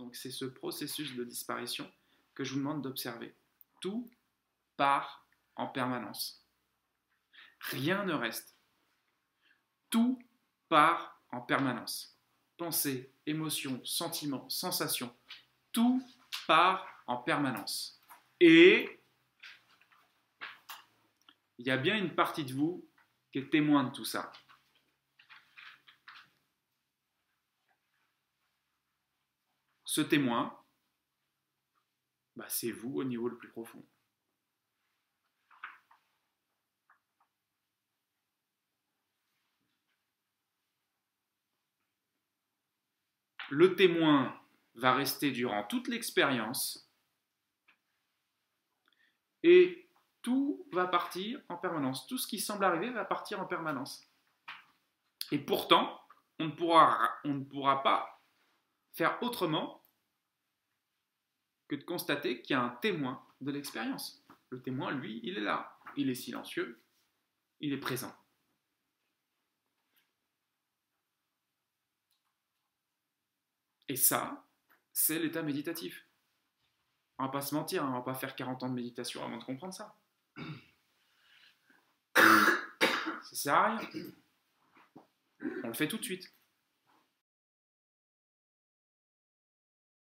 Donc c'est ce processus de disparition que je vous demande d'observer. Tout part en permanence. Rien ne reste. Tout part en permanence. Pensée, émotion, sentiment, sensation, tout part en permanence. Et il y a bien une partie de vous qui est témoin de tout ça. Ce témoin, bah, c'est vous au niveau le plus profond. Le témoin va rester durant toute l'expérience et tout va partir en permanence. Tout ce qui semble arriver va partir en permanence. Et pourtant, on ne pourra, on ne pourra pas faire autrement que de constater qu'il y a un témoin de l'expérience. Le témoin, lui, il est là. Il est silencieux. Il est présent. Et ça, c'est l'état méditatif. On va pas se mentir, hein, on va pas faire 40 ans de méditation avant de comprendre ça. Ça sert à rien. On le fait tout de suite.